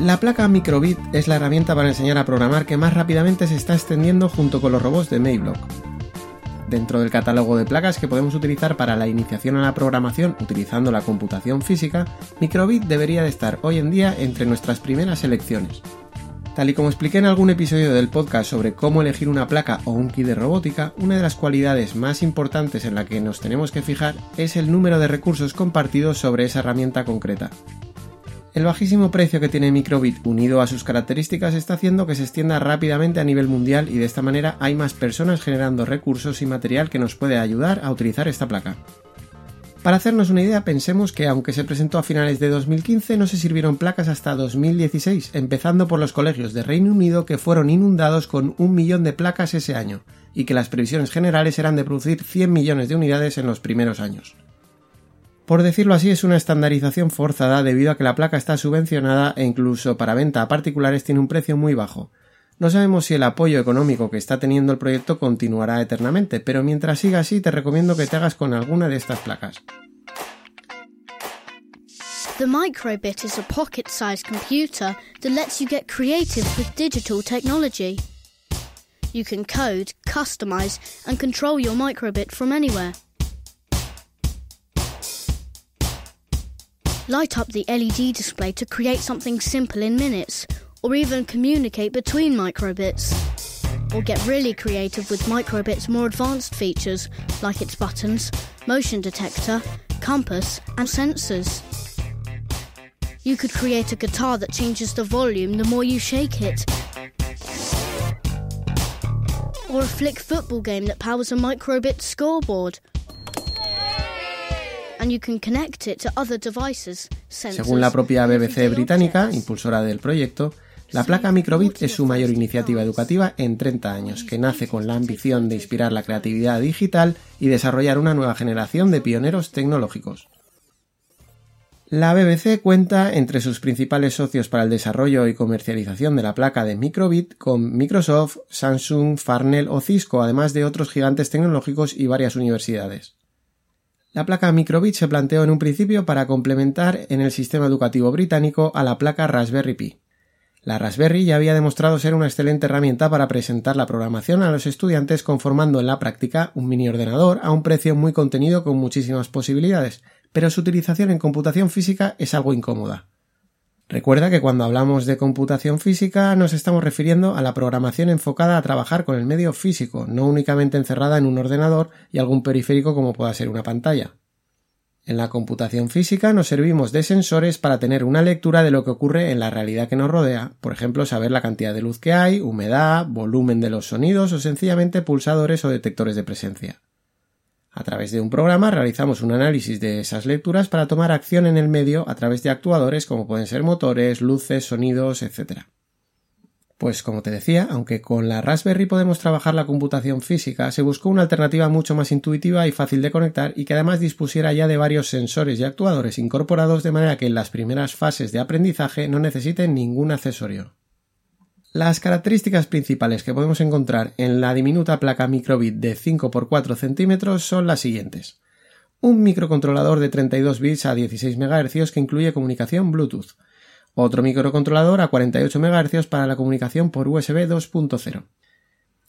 La placa Microbit es la herramienta para enseñar a programar que más rápidamente se está extendiendo junto con los robots de Mayblock. Dentro del catálogo de placas que podemos utilizar para la iniciación a la programación utilizando la computación física, Microbit debería de estar hoy en día entre nuestras primeras elecciones. Tal y como expliqué en algún episodio del podcast sobre cómo elegir una placa o un kit de robótica, una de las cualidades más importantes en la que nos tenemos que fijar es el número de recursos compartidos sobre esa herramienta concreta. El bajísimo precio que tiene Microbit unido a sus características está haciendo que se extienda rápidamente a nivel mundial y de esta manera hay más personas generando recursos y material que nos puede ayudar a utilizar esta placa. Para hacernos una idea, pensemos que aunque se presentó a finales de 2015, no se sirvieron placas hasta 2016, empezando por los colegios de Reino Unido que fueron inundados con un millón de placas ese año, y que las previsiones generales eran de producir 100 millones de unidades en los primeros años. Por decirlo así, es una estandarización forzada debido a que la placa está subvencionada e incluso para venta a particulares tiene un precio muy bajo. No sabemos si el apoyo económico que está teniendo el proyecto continuará eternamente, pero mientras siga así te recomiendo que te hagas con alguna de estas placas. The Microbit is a pocket-sized computer that lets you get creative with digital technology. You can code, customize, and control your microbit from anywhere. Light up the LED display to create something simple in minutes, or even communicate between microbits. Or get really creative with Microbit's more advanced features, like its buttons, motion detector, compass, and sensors. You could create a guitar that changes the volume the more you shake it. Or a flick football game that powers a microbit scoreboard. Según la propia BBC británica, impulsora del proyecto, la placa Microbit es su mayor iniciativa educativa en 30 años, que nace con la ambición de inspirar la creatividad digital y desarrollar una nueva generación de pioneros tecnológicos. La BBC cuenta entre sus principales socios para el desarrollo y comercialización de la placa de Microbit con Microsoft, Samsung, Farnell o Cisco, además de otros gigantes tecnológicos y varias universidades. La placa Microbit se planteó en un principio para complementar en el sistema educativo británico a la placa Raspberry Pi. La Raspberry ya había demostrado ser una excelente herramienta para presentar la programación a los estudiantes conformando en la práctica un mini ordenador a un precio muy contenido con muchísimas posibilidades, pero su utilización en computación física es algo incómoda. Recuerda que cuando hablamos de computación física nos estamos refiriendo a la programación enfocada a trabajar con el medio físico, no únicamente encerrada en un ordenador y algún periférico como pueda ser una pantalla. En la computación física nos servimos de sensores para tener una lectura de lo que ocurre en la realidad que nos rodea, por ejemplo, saber la cantidad de luz que hay, humedad, volumen de los sonidos o sencillamente pulsadores o detectores de presencia. A través de un programa realizamos un análisis de esas lecturas para tomar acción en el medio a través de actuadores como pueden ser motores, luces, sonidos, etc. Pues como te decía, aunque con la Raspberry podemos trabajar la computación física, se buscó una alternativa mucho más intuitiva y fácil de conectar y que además dispusiera ya de varios sensores y actuadores incorporados de manera que en las primeras fases de aprendizaje no necesiten ningún accesorio. Las características principales que podemos encontrar en la diminuta placa microbit de 5x4 centímetros son las siguientes. Un microcontrolador de 32 bits a 16 MHz que incluye comunicación Bluetooth. Otro microcontrolador a 48 MHz para la comunicación por USB 2.0.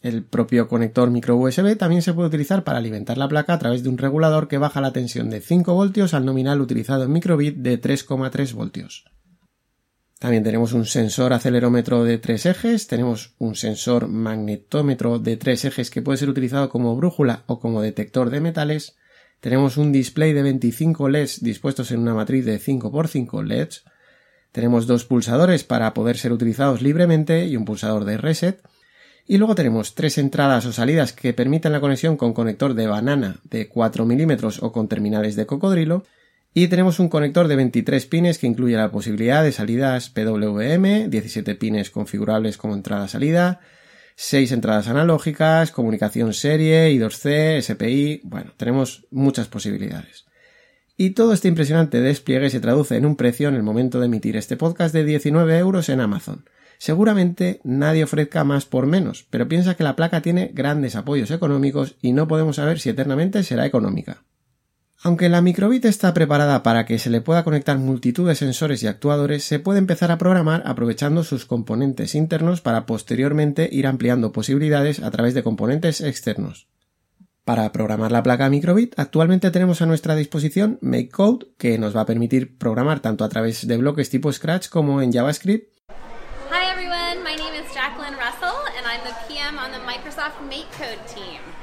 El propio conector micro USB también se puede utilizar para alimentar la placa a través de un regulador que baja la tensión de 5 voltios al nominal utilizado en microbit de 3,3 voltios. También tenemos un sensor acelerómetro de tres ejes, tenemos un sensor magnetómetro de tres ejes que puede ser utilizado como brújula o como detector de metales, Tenemos un display de 25 LEDs dispuestos en una matriz de 5x5 LEDs. Tenemos dos pulsadores para poder ser utilizados libremente y un pulsador de reset. Y luego tenemos tres entradas o salidas que permiten la conexión con conector de banana de 4 milímetros o con terminales de cocodrilo. Y tenemos un conector de 23 pines que incluye la posibilidad de salidas PWM, 17 pines configurables como entrada-salida, 6 entradas analógicas, comunicación serie, I2C, SPI, bueno, tenemos muchas posibilidades. Y todo este impresionante despliegue se traduce en un precio en el momento de emitir este podcast de 19 euros en Amazon. Seguramente nadie ofrezca más por menos, pero piensa que la placa tiene grandes apoyos económicos y no podemos saber si eternamente será económica. Aunque la microbit está preparada para que se le pueda conectar multitud de sensores y actuadores, se puede empezar a programar aprovechando sus componentes internos para posteriormente ir ampliando posibilidades a través de componentes externos. Para programar la placa microbit, actualmente tenemos a nuestra disposición MakeCode, que nos va a permitir programar tanto a través de bloques tipo Scratch como en JavaScript. Jacqueline Russell PM Microsoft MakeCode team.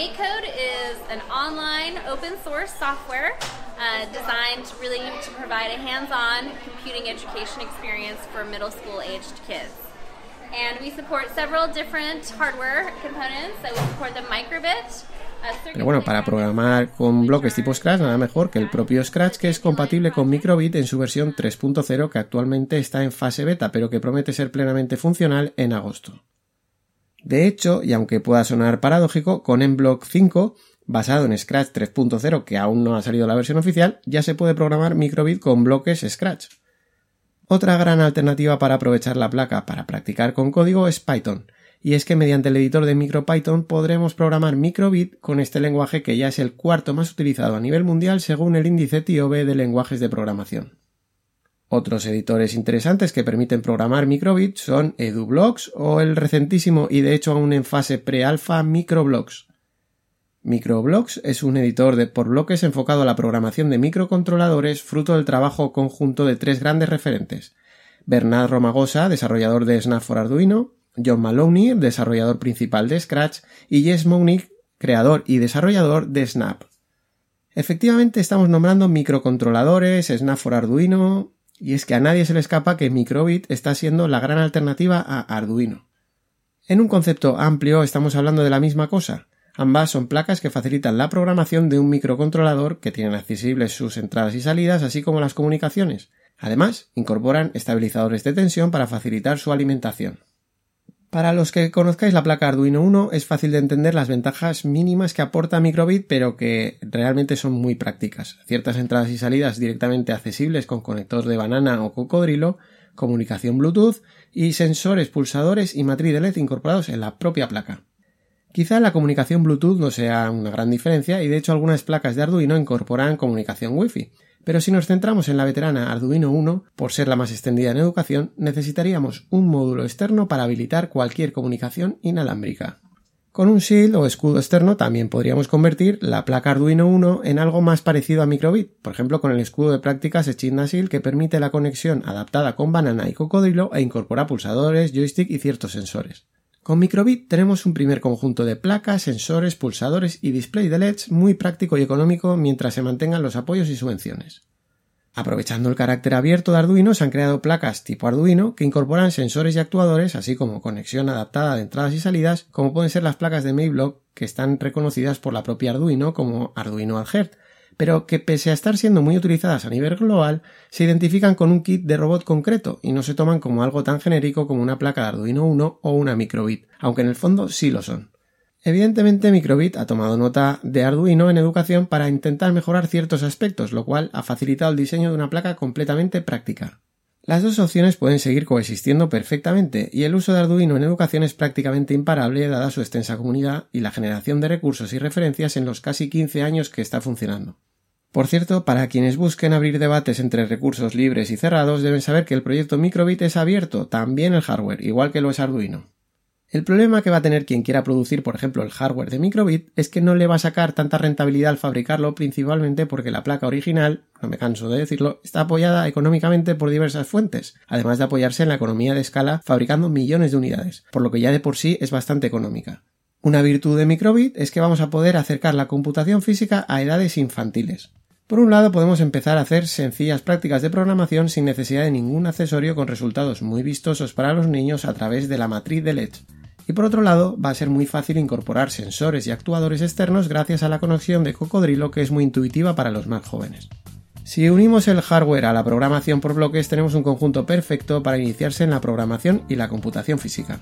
MakeCode is an online open source software uh, designed really to provide a hands-on computing education experience for middle school aged kids. And we support several different hardware components. So we support the microbit, Pero bueno, para programar con bloques tipo Scratch, nada mejor que el propio Scratch, que es compatible con Microbit en su versión 3.0, que actualmente está en fase beta, pero que promete ser plenamente funcional en agosto. De hecho, y aunque pueda sonar paradójico, con MBlock 5, basado en Scratch 3.0, que aún no ha salido la versión oficial, ya se puede programar microbit con bloques Scratch. Otra gran alternativa para aprovechar la placa para practicar con código es Python, y es que mediante el editor de MicroPython podremos programar microbit con este lenguaje que ya es el cuarto más utilizado a nivel mundial según el índice TIOB de lenguajes de programación. Otros editores interesantes que permiten programar microbit son EduBlocks o el recentísimo y de hecho aún en fase pre-alfa Microblocks. Microblocks es un editor de por bloques enfocado a la programación de microcontroladores fruto del trabajo conjunto de tres grandes referentes. Bernard Romagosa, desarrollador de Snap for Arduino, John Maloney, desarrollador principal de Scratch, y Jess Monick, creador y desarrollador de Snap. Efectivamente estamos nombrando microcontroladores, Snap for Arduino, y es que a nadie se le escapa que Microbit está siendo la gran alternativa a Arduino. En un concepto amplio estamos hablando de la misma cosa. Ambas son placas que facilitan la programación de un microcontrolador que tienen accesibles sus entradas y salidas, así como las comunicaciones. Además, incorporan estabilizadores de tensión para facilitar su alimentación. Para los que conozcáis la placa Arduino 1 es fácil de entender las ventajas mínimas que aporta Microbit pero que realmente son muy prácticas. Ciertas entradas y salidas directamente accesibles con conector de banana o cocodrilo, comunicación Bluetooth y sensores, pulsadores y matriz de LED incorporados en la propia placa. Quizá la comunicación Bluetooth no sea una gran diferencia y de hecho algunas placas de Arduino incorporan comunicación Wi-Fi, pero si nos centramos en la veterana Arduino 1, por ser la más extendida en educación, necesitaríamos un módulo externo para habilitar cualquier comunicación inalámbrica. Con un shield o escudo externo también podríamos convertir la placa Arduino 1 en algo más parecido a microbit, por ejemplo con el escudo de prácticas Echidna Shield que permite la conexión adaptada con banana y cocodrilo e incorpora pulsadores, joystick y ciertos sensores. Con Microbit tenemos un primer conjunto de placas, sensores, pulsadores y display de LEDs muy práctico y económico mientras se mantengan los apoyos y subvenciones. Aprovechando el carácter abierto de Arduino, se han creado placas tipo Arduino que incorporan sensores y actuadores, así como conexión adaptada de entradas y salidas, como pueden ser las placas de Mayblock, que están reconocidas por la propia Arduino como Arduino Adhere, pero que pese a estar siendo muy utilizadas a nivel global, se identifican con un kit de robot concreto y no se toman como algo tan genérico como una placa de Arduino 1 o una microbit, aunque en el fondo sí lo son. Evidentemente Microbit ha tomado nota de Arduino en educación para intentar mejorar ciertos aspectos, lo cual ha facilitado el diseño de una placa completamente práctica. Las dos opciones pueden seguir coexistiendo perfectamente y el uso de Arduino en educación es prácticamente imparable dada su extensa comunidad y la generación de recursos y referencias en los casi 15 años que está funcionando. Por cierto, para quienes busquen abrir debates entre recursos libres y cerrados, deben saber que el proyecto Microbit es abierto, también el hardware, igual que lo es Arduino. El problema que va a tener quien quiera producir, por ejemplo, el hardware de Microbit es que no le va a sacar tanta rentabilidad al fabricarlo, principalmente porque la placa original, no me canso de decirlo, está apoyada económicamente por diversas fuentes, además de apoyarse en la economía de escala fabricando millones de unidades, por lo que ya de por sí es bastante económica. Una virtud de Microbit es que vamos a poder acercar la computación física a edades infantiles. Por un lado, podemos empezar a hacer sencillas prácticas de programación sin necesidad de ningún accesorio con resultados muy vistosos para los niños a través de la matriz de LED. Y por otro lado, va a ser muy fácil incorporar sensores y actuadores externos gracias a la conexión de Cocodrilo que es muy intuitiva para los más jóvenes. Si unimos el hardware a la programación por bloques, tenemos un conjunto perfecto para iniciarse en la programación y la computación física.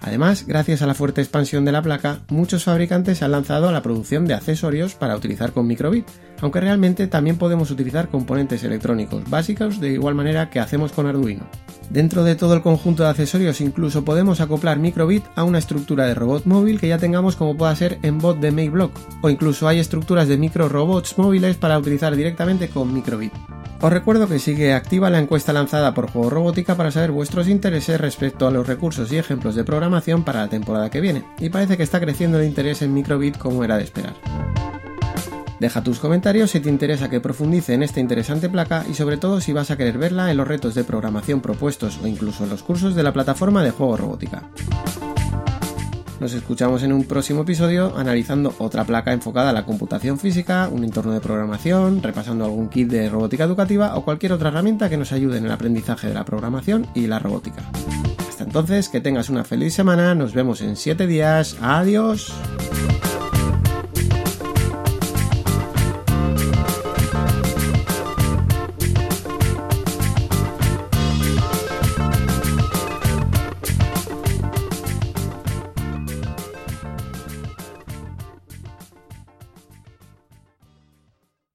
Además, gracias a la fuerte expansión de la placa, muchos fabricantes han lanzado a la producción de accesorios para utilizar con microbit, aunque realmente también podemos utilizar componentes electrónicos básicos de igual manera que hacemos con Arduino. Dentro de todo el conjunto de accesorios incluso podemos acoplar microbit a una estructura de robot móvil que ya tengamos como pueda ser en bot de MakeBlock, o incluso hay estructuras de micro robots móviles para utilizar directamente con Os recuerdo que sigue activa la encuesta lanzada por Juego Robótica para saber vuestros intereses respecto a los recursos y ejemplos de programación para la temporada que viene, y parece que está creciendo el interés en Microbit como era de esperar. Deja tus comentarios si te interesa que profundice en esta interesante placa y sobre todo si vas a querer verla en los retos de programación propuestos o incluso en los cursos de la plataforma de Juego Robótica. Nos escuchamos en un próximo episodio analizando otra placa enfocada a la computación física, un entorno de programación, repasando algún kit de robótica educativa o cualquier otra herramienta que nos ayude en el aprendizaje de la programación y la robótica. Hasta entonces, que tengas una feliz semana, nos vemos en 7 días, adiós.